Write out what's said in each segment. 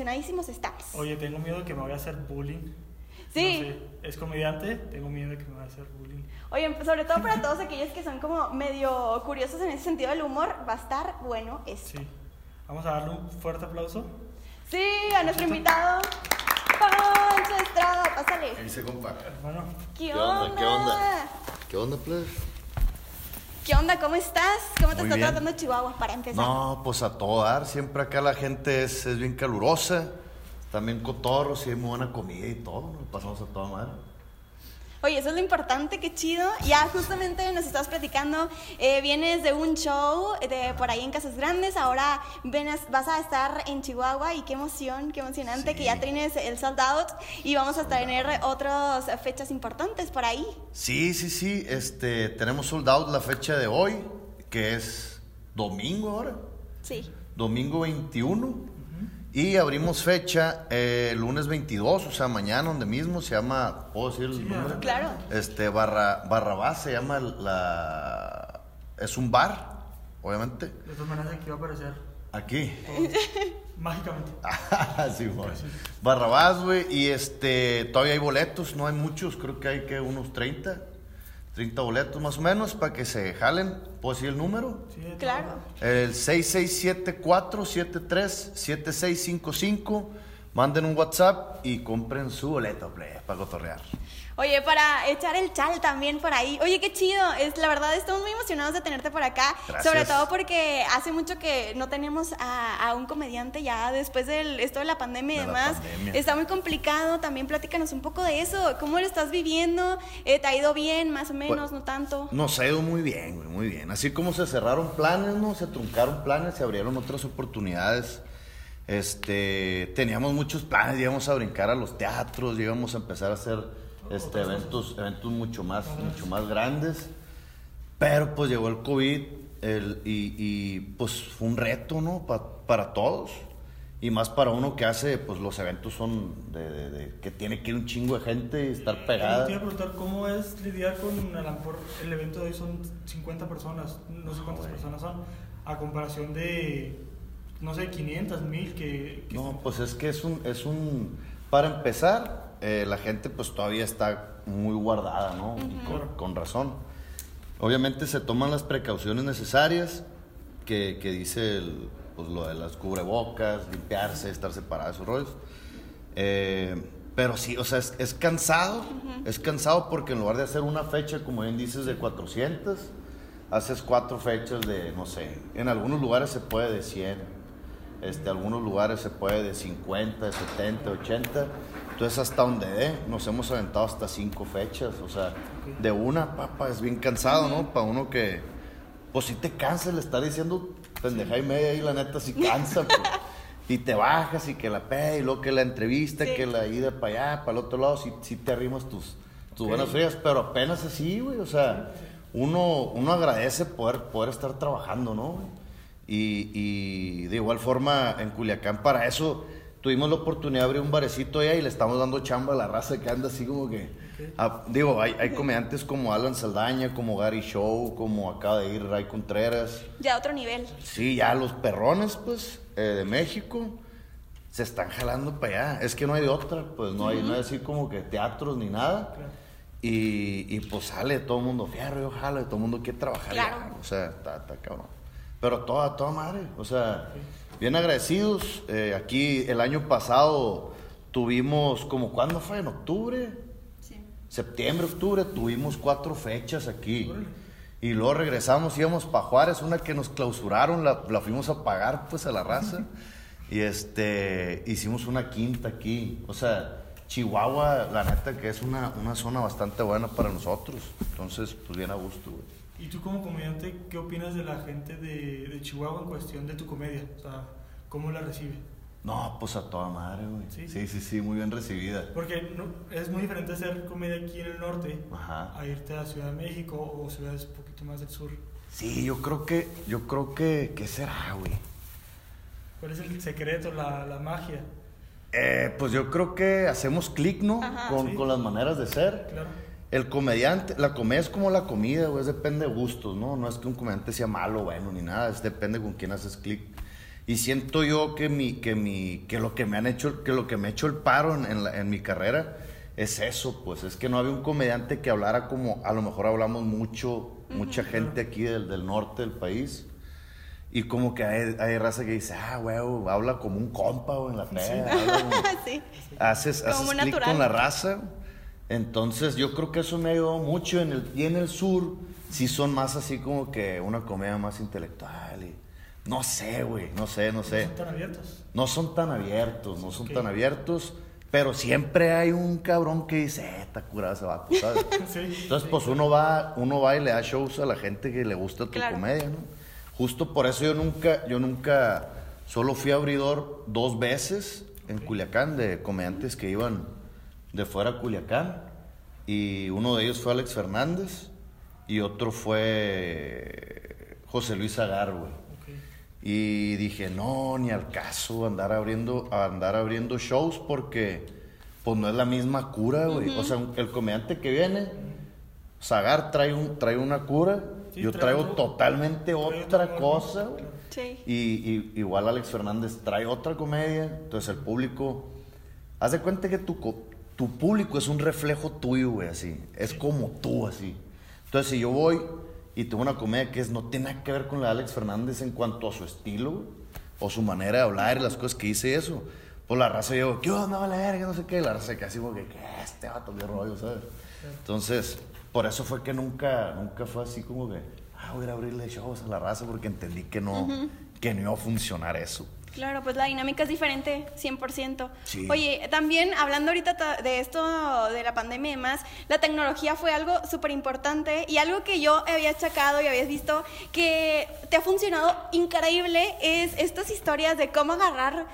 emocionadísimos estamos. Oye, tengo miedo de que me vaya a hacer bullying. Sí. No sé, es comediante, tengo miedo de que me vaya a hacer bullying. Oye, sobre todo para todos aquellos que son como medio curiosos en ese sentido del humor, va a estar bueno esto. Sí. Vamos a darle un fuerte aplauso. Sí, a nuestro invitado, Pancho Estrada, pásale. Ahí se compa. Hermano, ¿Qué, ¿Qué onda? onda? ¿Qué onda? ¿Qué onda, pues? ¿Qué onda? ¿Cómo estás? ¿Cómo te Muy está bien. tratando Chihuahua para empezar? No, pues a todo dar. Siempre acá la gente es, es bien calurosa. También cotorros y hay muy buena comida y todo. Nos pasamos a toda madre. Oye, eso es lo importante, qué chido. Ya justamente nos estabas platicando, eh, vienes de un show de por ahí en Casas Grandes, ahora venas- vas a estar en Chihuahua y qué emoción, qué emocionante Sí. que ya tienes el sold out y vamos a tener otras fechas importantes por ahí. Sí, sí, sí. Este, tenemos sold out la fecha de hoy, que es domingo ahora. Sí. Domingo 21. Y abrimos fecha eh, lunes 22, o sea, mañana, donde mismo se llama, ¿puedo decir el Sí, nombre? Claro. Este, barra, Barrabás se llama la... Es un bar, obviamente. de todas maneras aquí va a aparecer Aquí. mágicamente. sí, güey. Barrabás, güey. Y este, todavía hay boletos, no hay muchos, creo que hay que unos 30. 30 boletos más o menos para que se jalen. ¿Puedo decir el número? Sí. Claro. El 6674-737655. Manden un WhatsApp y compren su boleto, plebe, para cotorrear. Oye, para echar el chal también por ahí. Oye, qué chido. Es, la verdad, estamos muy emocionados de tenerte por acá. Gracias. Sobre todo porque hace mucho que no tenemos a, a un comediante ya después de esto de la pandemia y De demás. pandemia. Está muy complicado. También platícanos un poco de eso. ¿Cómo lo estás viviendo? Eh, ¿Te ha ido bien, más o menos, Pues, no tanto? Nos ha ido muy bien, muy bien. Así como se cerraron planes, ¿no? Se truncaron planes, se abrieron otras oportunidades. Este, teníamos muchos planes, íbamos a brincar a los teatros, íbamos a empezar a hacer este, eventos, eventos mucho más, mucho más grandes. Pero pues llegó el COVID el- y, y, pues fue un reto, ¿no? Pa- para todos. Y más para uno que hace, pues los eventos son de, de- de- que tiene que ir un chingo de gente y estar pegada. Te iba a preguntar cómo es lidiar con, a lo mejor, el evento de hoy son 50 personas, no sé cuántas güey. personas son, a comparación de, no sé, 500, 1000 que... que No, pues es que es un, es un, para empezar, eh, la gente pues todavía está muy guardada, ¿no? Y con, con razón. Obviamente se toman las precauciones necesarias que, que dice el, pues, lo de las cubrebocas, limpiarse, estar separados, esos rollos. Eh, pero sí, o sea, es, es cansado, es cansado porque en lugar de hacer una fecha, como bien dices, de 400, haces cuatro fechas de, no sé, en algunos lugares se puede de 100, este, algunos lugares se puede de 50, de 70, 80. Entonces, hasta donde dé, nos hemos aventado hasta cinco fechas. O sea, de una, papá, es bien cansado, ¿no? Para uno que, pues sí te cansa el estar diciendo pendeja y media y la neta sí cansa, pues. Y te bajas y que la pe, y luego que la entrevista, Sí. que la ida para allá, para el otro lado, sí, sí te arrimas tus, tus buenas frías, pero apenas así, güey. O sea, uno, uno agradece poder, poder estar trabajando, ¿no? Y, y de igual forma en Culiacán para eso tuvimos la oportunidad de abrir un barecito allá y le estamos dando chamba a la raza que anda así como que... ah, digo, hay, hay comediantes como Alan Saldaña, como Gary Show, como acaba de ir Ray Contreras. Ya a otro nivel. Sí, ya los perrones, pues, eh, de México se están jalando para allá. Es que no hay de otra, pues no hay, no hay así como que teatros ni nada. Claro. Y, y pues sale todo el mundo fierro, y todo el mundo quiere trabajar. Claro. ya, O sea, está, está cabrón. Pero toda, toda madre. O sea, bien agradecidos. Eh, aquí el año pasado tuvimos, como cuándo fue? ¿En octubre? Sí. septiembre, octubre, tuvimos cuatro fechas aquí. Y luego regresamos, íbamos para Juárez, una que nos clausuraron, la, la fuimos a pagar pues a la raza. y este, hicimos una quinta aquí. O sea, Chihuahua, la neta que es una, una zona bastante buena para nosotros. Entonces, pues bien a gusto, güey. ¿Y tú como comediante, qué opinas de la gente de, de Chihuahua en cuestión de tu comedia? O sea, ¿cómo la recibe? No, pues a toda madre, güey. ¿Sí? Sí, sí, sí, muy bien recibida. Porque no- es muy diferente hacer comedia aquí en el norte Ajá. a irte a Ciudad de México o ciudades un poquito más del sur. Sí, yo creo que, yo creo que, ¿qué será, güey? ¿Cuál es el secreto, la, la magia? Eh, pues yo creo que hacemos clic, ¿no? Con, con, las maneras de ser. Claro. El comediante, la comedia es como la comida, güey, depende de gustos, ¿no? No es que un comediante sea malo, bueno, ni nada, es depende con quién haces clic. Y siento yo que mi, que mi, que lo que me han hecho, que lo que me ha hecho el paro en, en, mi carrera es eso, pues, es que no había un comediante que hablara como, a lo mejor hablamos mucho, mucha gente aquí del, del, norte del país. Y como que hay, hay, raza que dice, ah, güey, habla como un compa, güey, en la peda. Sí. Haces, haces clic con la raza. Entonces yo creo que eso me ayudó mucho. En el, y en el sur sí son más así como que una comedia más intelectual. Y, no sé, güey, no sé, no sé. ¿No son tan abiertos? No son tan abiertos, no son tan abiertos. Pero siempre hay un cabrón que dice, eh, está curado ese vato, ¿sabes? Entonces, pues uno va, uno va y le da shows a la gente que le gusta tu comedia, ¿no? Justo por eso yo nunca, yo nunca, solo fui abridor dos veces en Culiacán de comediantes que iban de fuera a Culiacán. Y uno de ellos fue Alex Fernández y otro fue José Luis Agar, güey. Y dije, no, ni al caso andar abriendo, andar abriendo shows porque pues no es la misma cura, güey. O sea, el comediante que viene, Zagar trae, un, trae una cura, yo traigo totalmente otra cosa, Sí. Y, igual Alex Fernández trae otra comedia, entonces el público, haz de cuenta que tu, tu público es un reflejo tuyo, güey, así. Es como tú, así. Entonces, si yo voy y tengo una comedia que es, no tiene nada que ver con la de Alex Fernández en cuanto a su estilo, o su manera de hablar y las cosas que dice eso, pues la raza yo, ¿qué onda, vale verga? No sé qué. La raza casi como que, ¿qué? Este vato, qué rollo, ¿sabes? Entonces, por eso fue que nunca, nunca fue así como que, ah, voy a abrirle shows a la raza porque entendí que no, que no iba a funcionar eso. Claro, pues la dinámica es diferente, 100%. Oye, también hablando ahorita de esto, de la pandemia y demás, la tecnología fue algo súper importante y algo que yo había chacado y habías visto que te ha funcionado increíble es estas historias de cómo agarrar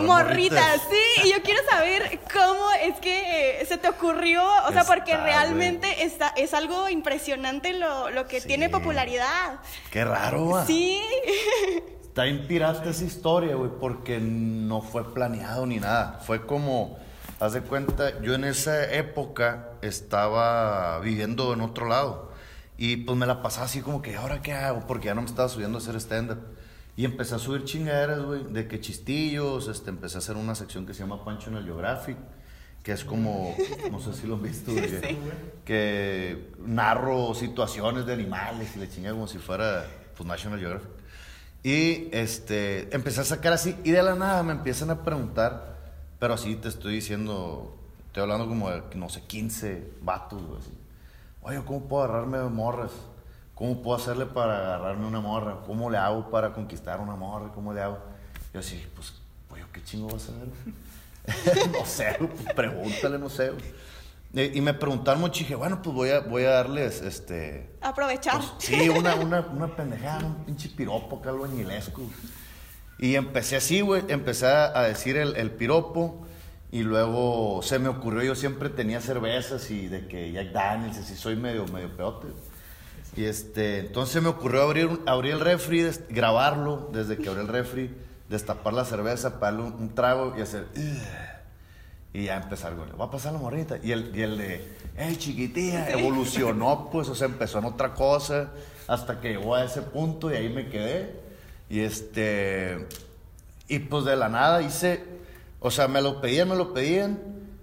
morritas. Sí, y yo quiero saber cómo es que se te ocurrió, o sea, porque realmente está, es algo impresionante lo, lo que tiene popularidad. Qué raro. Sí. Está inspirante esa historia, güey, porque no fue planeado ni nada. Fue como, haz de cuenta, yo en esa época estaba viviendo en otro lado. Y pues me la pasaba así como que, ¿ahora qué hago? Porque ya no me estaba subiendo a hacer stand-up. Y empecé a subir chingaderas, güey, de que chistillos, este, empecé a hacer una sección que se llama Pancho en el Geographic, que es como, no sé si lo han visto, güey, que narro situaciones de animales y le chingué como si fuera, pues, National Geographic. Y este, empecé a sacar así, y de la nada me empiezan a preguntar, pero así te estoy diciendo, estoy hablando como de, no sé, 15 vatos, güey. Oye, ¿cómo puedo agarrarme morras? ¿Cómo puedo hacerle para agarrarme una morra? ¿Cómo le hago para conquistar una morra? ¿Cómo le hago? Yo así, pues, oye, ¿qué chingo vas a hacer? no sé, pues, pregúntale, no sé. Y me preguntaron mucho y dije, bueno, pues voy a, voy a darles, este... Aprovechar. Pues, sí, una, una, una pendejada, un pinche piropo acá albañilesco. Y empecé así, güey, empecé a decir el, el, piropo y luego se me ocurrió, yo siempre tenía cervezas y de que Jack Daniels, así soy medio, medio peote. Y este, entonces me ocurrió abrir, abrir el refri, grabarlo desde que abrí el refri, destapar la cerveza, para darle un, trago y hacer... Y ya empezar, güey, va a pasar la morrita. Y el, y el de, hey, chiquitilla, evolucionó, pues, o sea, empezó en otra cosa, hasta que llegó a ese punto y ahí me quedé. Y este, y pues de la nada hice, o sea, me lo pedían, me lo pedían,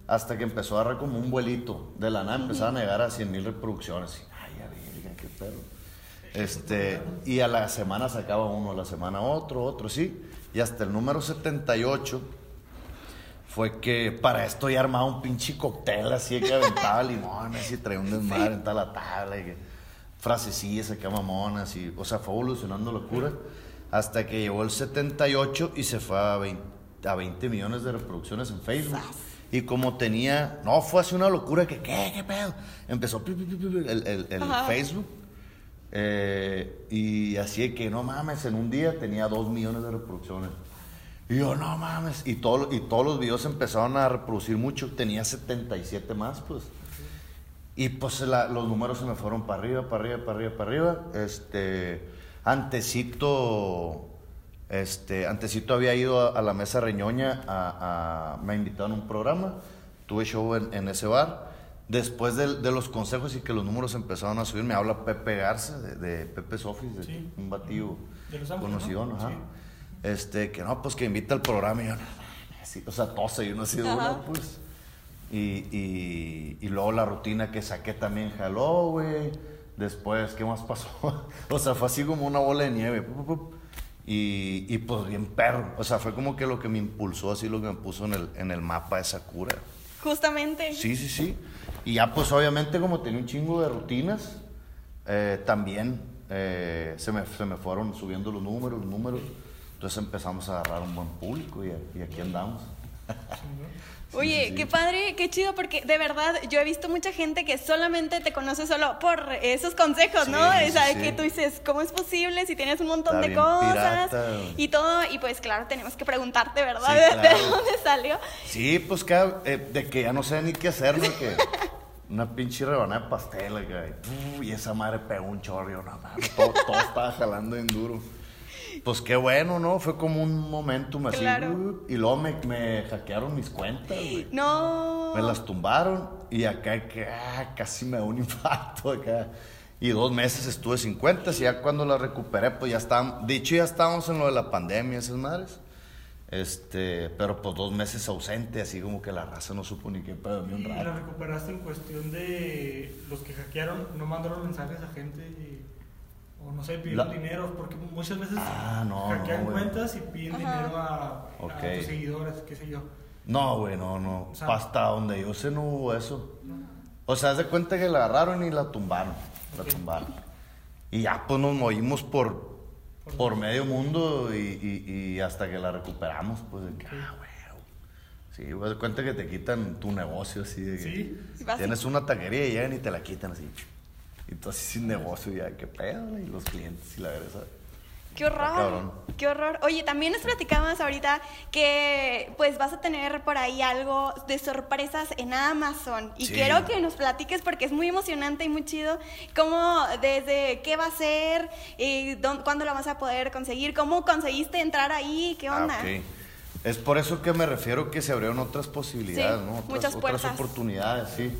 hasta que empezó a agarrar como un vuelito. De la nada empezaban a llegar a 100 mil reproducciones. ay, a ver, qué pedo. Este, y a la semana sacaba uno, a la semana otro, otro, sí. Y hasta el número 78 fue que para esto ya armaba un pinche cóctel así que aventaba limones y traía un desmadre en tal la tabla y que frasecillas acá mamonas y, o sea, fue evolucionando locura hasta que llegó el 78 y se fue a 20, a 20 millones de reproducciones en Facebook. Y como tenía, no, fue así una locura que, ¿qué, qué pedo? Empezó el, el, el Facebook. Eh, y así que, no mames, en un día tenía 2 millones de reproducciones. Y yo, no mames. Y, todo, y todos los videos empezaron a reproducir mucho. Tenía 77 más, pues. Y pues los números se me fueron para arriba, para arriba, para arriba, para arriba. Este, antecito, Este, antesito había ido a, la mesa Reñoña, a, me invitaron a un programa, tuve show en, ese bar. Después de, los consejos y que los números empezaron a subir, me habla Pepe Garza de, Pepe Sofis, de un batido conocido, ajá. Este, que no, pues que invita al programa y yo, o sea, tose y uno así de uno, pues. Y, y, luego la rutina que saqué también jaló, güey. Después, ¿qué más pasó? o sea, fue así como una bola de nieve. Y, y, pues bien perro. O sea, fue como que lo que me impulsó, así lo que me puso en el, en el mapa esa cura. Justamente. Sí, sí, sí. Y ya pues obviamente como tenía un chingo de rutinas, eh, también eh, se, me, se me fueron subiendo los números, los números. Entonces empezamos a agarrar un buen público y, y aquí andamos. Oye, qué padre, qué chido, porque de verdad yo he visto mucha gente que solamente te conoce solo por esos consejos, ¿no? O sea, que tú dices, ¿cómo es posible si tienes un montón de cosas y todo? Y pues claro, tenemos que preguntarte, ¿verdad? ¿De, dónde salió? Sí, pues que, eh, de que ya no sé ni qué hacer, ¿no? Que una pinche rebanada de pastel, y esa madre pegó un chorro, no, todo, todo estaba jalando en duro. Pues qué bueno, ¿no? Fue como un momentum así. Claro. Y luego me, me, hackearon mis cuentas, güey. No. Me las tumbaron y acá que, ah, casi me da un infarto acá. Y dos meses estuve sin cuentas y ya cuando las recuperé, pues ya estaban, dicho ya estábamos en lo de la pandemia, esas madres. Este, pero pues dos meses ausente, así como que la raza no supo ni qué pedo, ni un rato. ¿Y la recuperaste en cuestión de los que hackearon, no mandaron mensajes a gente y o no sé, pidieron dinero, porque muchas veces ah, no, hackean cuentas y piden dinero a, tus seguidores, qué sé yo. No, güey, no, no. Hasta donde yo sé no hubo eso. O sea, haz de cuenta que la agarraron y la tumbaron. La tumbaron. Y ya pues nos movimos por, por, medio mundo y, y, hasta que la recuperamos, pues de que, ah, güey. Sí, haz de cuenta que te quitan tu negocio así de que ¿Sí? tienes una taquería y llegan y te la quitan así. Y tú así sin negocio ya, qué pedo, y los clientes y la verdad. Qué horror, qué horror. Oye, también nos platicabas ahorita que pues vas a tener por ahí algo de sorpresas en Amazon y quiero que nos platiques porque es muy emocionante y muy chido cómo desde qué va a ser, y dónde, cuándo lo vas a poder conseguir, cómo conseguiste entrar ahí, qué ah, onda. Es por eso que me refiero que se abrieron otras posibilidades, ¿no? muchas otras oportunidades, sí.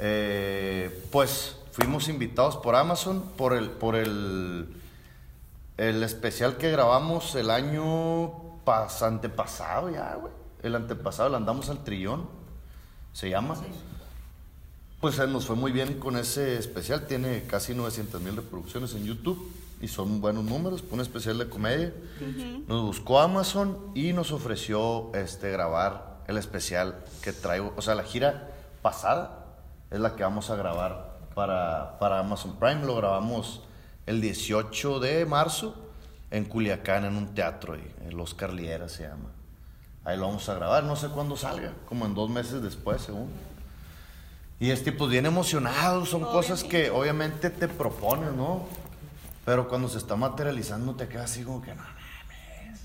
Eh, pues fuimos invitados por Amazon por el, por el, el especial que grabamos el año pas, antepasado ya, güey. El antepasado, le andamos al trillón, se llama. Pues nos fue muy bien con ese especial, tiene casi 900 mil reproducciones en YouTube y son buenos números, un especial de comedia. Nos buscó Amazon y nos ofreció este, grabar el especial que traigo, o sea, la gira pasada es la que vamos a grabar para, para Amazon Prime. Lo grabamos el 18 de marzo en Culiacán, en un teatro, ahí, el Oscar Liera se llama. Ahí lo vamos a grabar, no sé cuándo salga, como en dos meses después, según. Y es tipo bien emocionado, son cosas que obviamente te propones, ¿no? Pero cuando se está materializando te quedas así como que no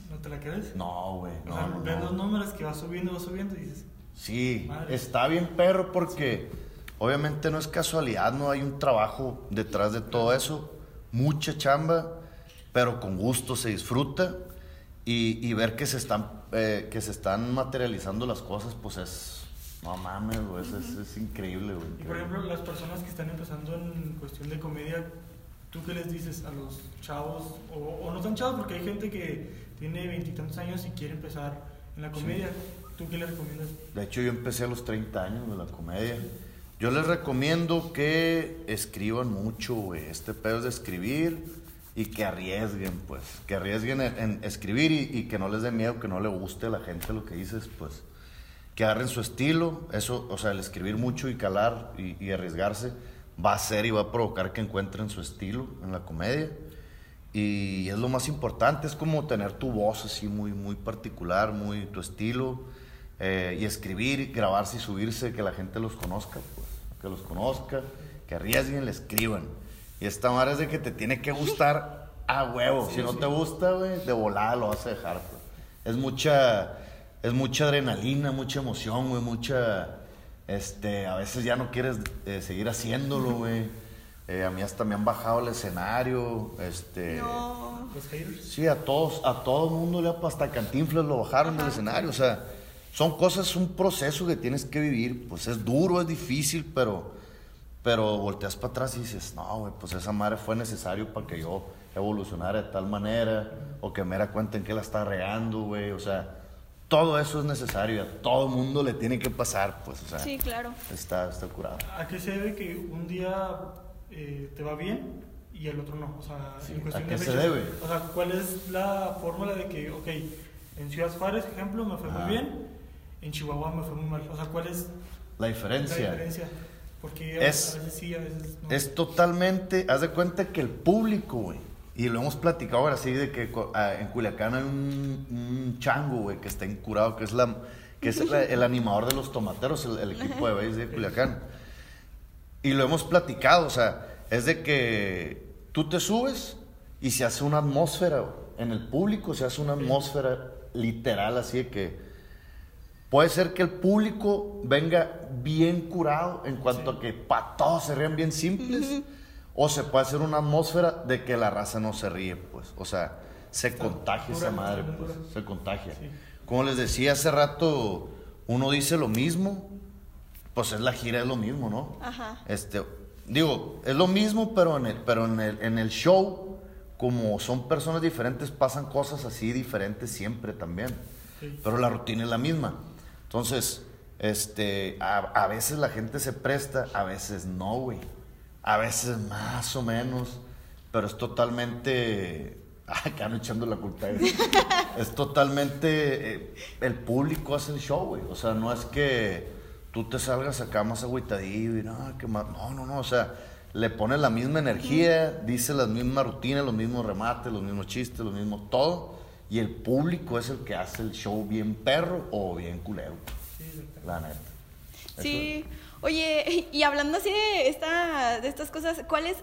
¿No te la crees? No, güey. No, o ves los números que va subiendo, va subiendo y dices. Sí, está bien perro porque. Obviamente no es casualidad, no hay un trabajo detrás de todo eso, mucha chamba, pero con gusto se disfruta y, ver que se, están, eh, que se están materializando las cosas, pues es, no mames, es, increíble, güey. Y por ejemplo, las personas que están empezando en cuestión de comedia, ¿tú qué les dices a los chavos? O, no tan chavos, porque hay gente que tiene veintitantos años y quiere empezar en la comedia. ¿Tú qué les recomiendas? De hecho, yo empecé a los 30 años de la comedia. Yo les recomiendo que escriban mucho, güey. Este pedo es de escribir y que arriesguen, pues. Que arriesguen en, escribir y, que no les dé miedo, que no le guste a la gente lo que dices, pues. Que agarren su estilo. Eso, o sea, el escribir mucho y calar y, arriesgarse va a ser y va a provocar que encuentren su estilo en la comedia. Y es lo más importante, es como tener tu voz así muy, muy particular, muy tu estilo. Eh, y escribir, grabarse y subirse, que la gente los conozca. Pues que los conozca, que arriesguen, le escriban. Y esta madre es de que te tiene que gustar a huevo. si no te gusta, güey, de volada lo vas a dejar. Pues. Es mucha, es mucha adrenalina, mucha emoción, güey, mucha, este, a veces ya no quieres eh, seguir haciéndolo, güey. Eh, a mí hasta me han bajado el escenario, este, Los haters. Sí, a todos, a todo el mundo, le hasta Cantinflas lo bajaron del escenario, o sea, son cosas, un proceso que tienes que vivir, pues es duro, es difícil, pero, pero volteas para atrás y dices, no, güey, pues esa madre fue necesario para que yo evolucionara de tal manera, o que me diera cuenta en qué la está regando, güey, o sea, todo eso es necesario, a todo el mundo le tiene que pasar, pues, o sea. Sí, claro. Está, está curado. ¿A qué se debe que un día eh, te va bien y el otro no? O sea, en cuestión ¿a qué se debe? O sea, ¿cuál es la fórmula de que, ok, en Ciudad Juárez, ejemplo, me fue muy bien, en Chihuahua me fue muy mal? O sea, ¿cuál es la diferencia? La diferencia. Porque es, a veces sí, a veces no. Es totalmente, haz de cuenta que el público, güey, y lo hemos platicado ahora sí, de que en Culiacán hay un, chango, güey, que está incurado, que es, la, que es el, animador de los tomateros, el, equipo de base de Culiacán. Y lo hemos platicado, o sea, es de que tú te subes y se hace una atmósfera, en el público se hace una atmósfera literal, así de que puede ser que el público venga bien curado en cuanto a que para todos se rían bien simples. O se puede hacer una atmósfera de que la raza no se ríe, pues. O sea, se contagia esa madre, pues. Se contagia. Como les decía hace rato, uno dice lo mismo, pues es la gira, es lo mismo, ¿no? Ajá. Este, digo, es lo mismo, pero en el, pero en el, en el show, como son personas diferentes, pasan cosas así diferentes siempre también. Pero la rutina es la misma. Entonces, este, a, a veces la gente se presta, a veces no, güey a veces más o menos, pero es totalmente... Acá no echando la culpa. es totalmente... Eh, el público hace el show, güey. O sea, no es que tú te salgas acá más agüitadillo y no, que más... No, no, no. O sea, le pones la misma energía, dice las mismas rutinas, los mismos remates, los mismos chistes, lo mismo todo. Y el público es el que hace el show bien perro o bien culero. Sí, la neta. Sí. Oye, y hablando así de, esta, de estas cosas, ¿cuál es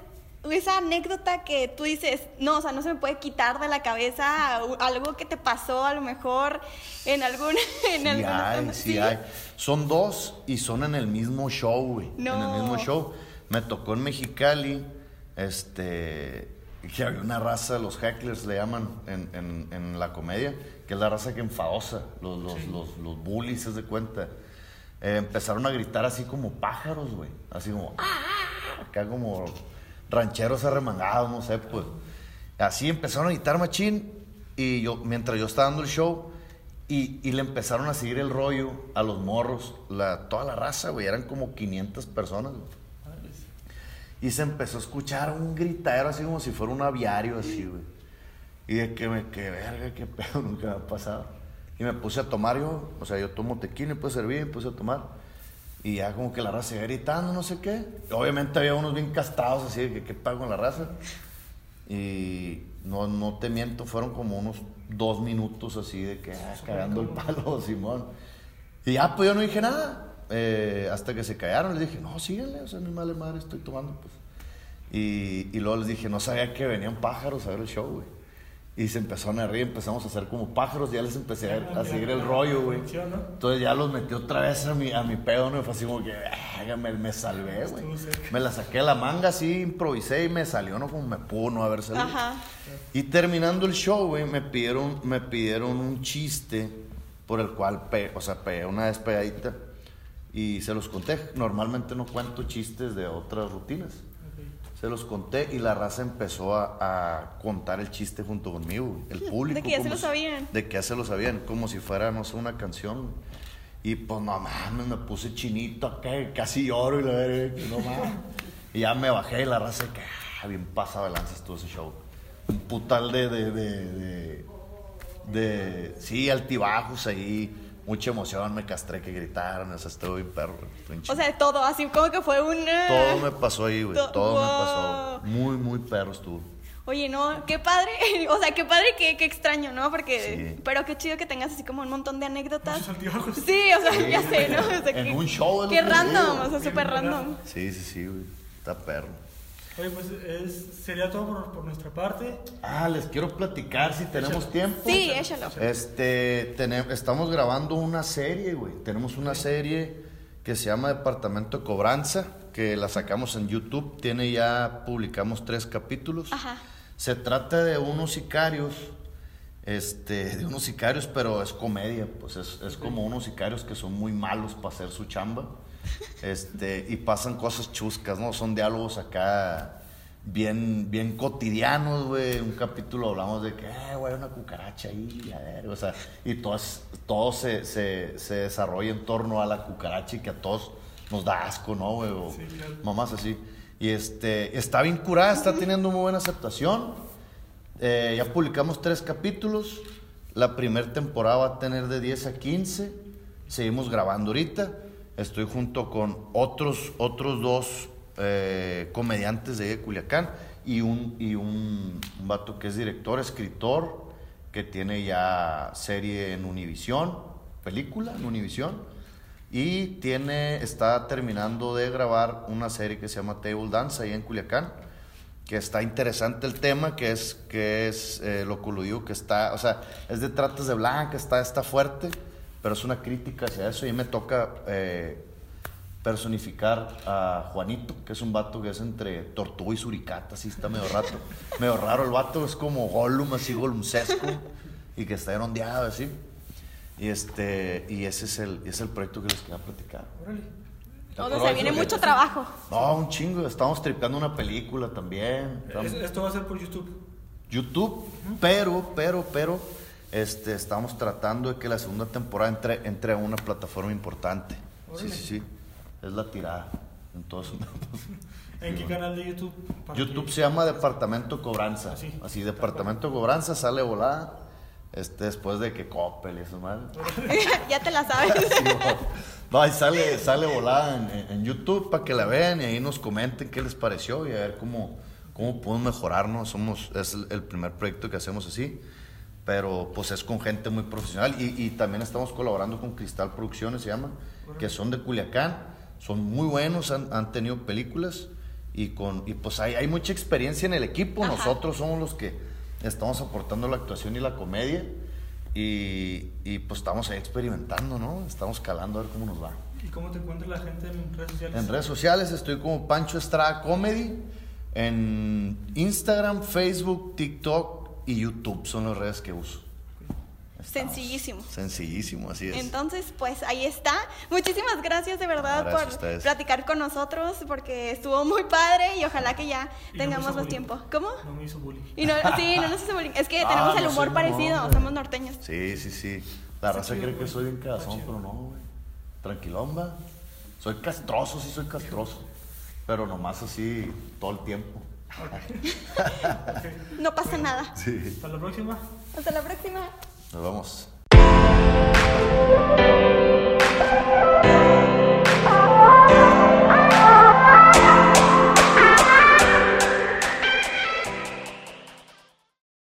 esa anécdota que tú dices, no, o sea, no se me puede quitar de la cabeza algo que te pasó a lo mejor en algún... En sí, hay, sí, hay. Son dos y son en el mismo show, güey. En el mismo show. Me tocó en Mexicali, este, que había una raza, los hecklers le llaman en, en, la comedia, que es la raza que enfadosa, los, los, los, los bullies, se de cuenta. Eh, empezaron a gritar así como pájaros, güey. Así como, ¡ah! acá como rancheros arremangados, no sé, pues. Así empezaron a gritar machín y yo, mientras yo estaba dando el show, y, y, le empezaron a seguir el rollo a los morros, la, toda la raza, güey, eran como 500 personas, Y se empezó a escuchar un gritadero así como si fuera un aviario, así, güey. Y de que me, que verga, qué pedo, nunca me ha pasado. Y me puse a tomar yo, o sea, yo tomo tequila, me puse a servir, me puse a tomar. Y ya como que la raza iba gritando, no sé qué. Obviamente había unos bien castrados así de que qué pago con la raza. Y no, no te miento, fueron como unos dos minutos así de que ah, cagando el palo, Simón. Y ya, pues yo no dije nada. Eh, hasta que se callaron, les dije, no, síguenle, o sea, ni madre madre, estoy tomando, pues. Y, y luego les dije, no sabía que venían pájaros a ver el show, güey. Y se empezaron a reír, empezamos a hacer como pájaros, ya les empecé a, seguir el rollo, güey. Entonces ya los metí otra vez a mi, a mi pedo, ¿no? Fue así como que, me, me salvé, güey. Me la saqué de la manga así, improvisé y me salió, ¿no? Como me pudo no haber salido. Ajá. Y terminando el show, güey, me pidieron, me pidieron un chiste por el cual, pe o sea, pegué una despegadita y se los conté. Normalmente no cuento chistes de otras rutinas. Se los conté y la raza empezó a, contar el chiste junto conmigo, el público. De que ya se lo sabían. De que ya se lo sabían, como si fuera, no sé, una canción. Y pues no mames, me puse chinito acá, casi lloro y la verdad, no mames. y ya me bajé y la raza que, ah, bien pasado de lanzas todo ese show. Un putal de, de, de, de, de sí, altibajos ahí mucha emoción, me castré que gritaron, o sea, estuve bien perro. O sea, todo, así como que fue un... Todo me pasó ahí, güey, todo me pasó. Muy, muy perro estuvo. Oye, no, qué padre, o sea, qué padre, qué, qué extraño, ¿no? Porque, pero qué chido que tengas así como un montón de anécdotas. Sí, o sea, ya sé, ¿no? O sea, en un show. Qué random, o sea, súper random. Sí, sí, sí, güey, está perro. Oye, pues es, sería todo por, por, nuestra parte. Ah, les quiero platicar si tenemos tiempo. Sí, échalo. Este, tenemos, estamos grabando una serie, güey. Tenemos una serie que se llama Departamento de Cobranza, que la sacamos en YouTube. Tiene ya, publicamos tres capítulos. Ajá. Se trata de unos sicarios, este, de unos sicarios, pero es comedia, pues es, es como unos sicarios que son muy malos para hacer su chamba. Este, y pasan cosas chuscas, ¿no? Son diálogos acá bien, bien cotidianos, güey. Un capítulo hablamos de que, eh, güey, una cucaracha ahí, a ver, o sea, y todo, todo se, se, se, desarrolla en torno a la cucaracha y que a todos nos da asco, ¿no, güey? O mamás así. Y este, está bien curada, está teniendo muy buena aceptación. Eh, ya publicamos tres capítulos. La primera temporada va a tener de 10 a 15. Seguimos grabando ahorita. Estoy junto con otros, otros dos eh, comediantes de Culiacán y un, y un, vato que es director, escritor, que tiene ya serie en Univisión, película en Univisión, y tiene, está terminando de grabar una serie que se llama Table Dance ahí en Culiacán, que está interesante el tema, que es, que es eh, lo coludido que está, o sea, es de tratas de blanca, está, está fuerte, pero es una crítica hacia eso y me toca... Eh, personificar a Juanito, que es un vato que es entre tortuga y suricata, así está medio rato. medio raro el vato, es como Gollum, así Gollumsesco, y que está ondeado así. Y, este, y ese es el, es el proyecto que les quería platicar. Órale. O sea, viene mucho trabajo. No, un chingo. Estamos tripando una película también. ¿Esto va a ser por YouTube? YouTube, pero, pero, pero, este, estamos tratando de que la segunda temporada entre, entre a una plataforma importante. Sí, sí, sí es la tirada. Entonces, ¿En qué canal de YouTube? YouTube se llama Departamento Cobranza. Así, Así Departamento Cobranza sale volada. Este, después de que Coppel y eso, mal. ya te la sabes. no, ahí sale, sale volada en, YouTube para que la vean y ahí nos comenten qué les pareció y a ver cómo, cómo podemos mejorarnos. Somos, es el, primer proyecto que hacemos así, pero pues es con gente muy profesional y, y también estamos colaborando con Cristal Producciones, se llama, que son de Culiacán son muy buenos, han, han tenido películas y, con, y pues hay, hay mucha experiencia en el equipo. Nosotros somos los que estamos aportando la actuación y la comedia y, y, pues estamos ahí experimentando, ¿no? Estamos calando a ver cómo nos va. ¿Y cómo te encuentra la gente en redes sociales? En redes sociales estoy como Pancho Estrada Comedy. En Instagram, Facebook, TikTok y YouTube son las redes que uso. Sencillísimo. Sencillísimo, así es. Entonces, pues ahí está. Muchísimas gracias de verdad por platicar con nosotros, porque estuvo muy padre y ojalá que ya tengamos más tiempo. ¿Cómo? No me hizo bullying. Y no, sí, no nos hizo bullying. Es que ah, tenemos el humor parecido, somos norteños. Sí, sí, sí. La raza cree que soy un cagazón, pero no, güey. Tranquilomba. Soy castroso, sí soy castroso. Pero nomás así todo el tiempo. No pasa nada. Sí. Hasta la próxima. Hasta la próxima. Nos vemos.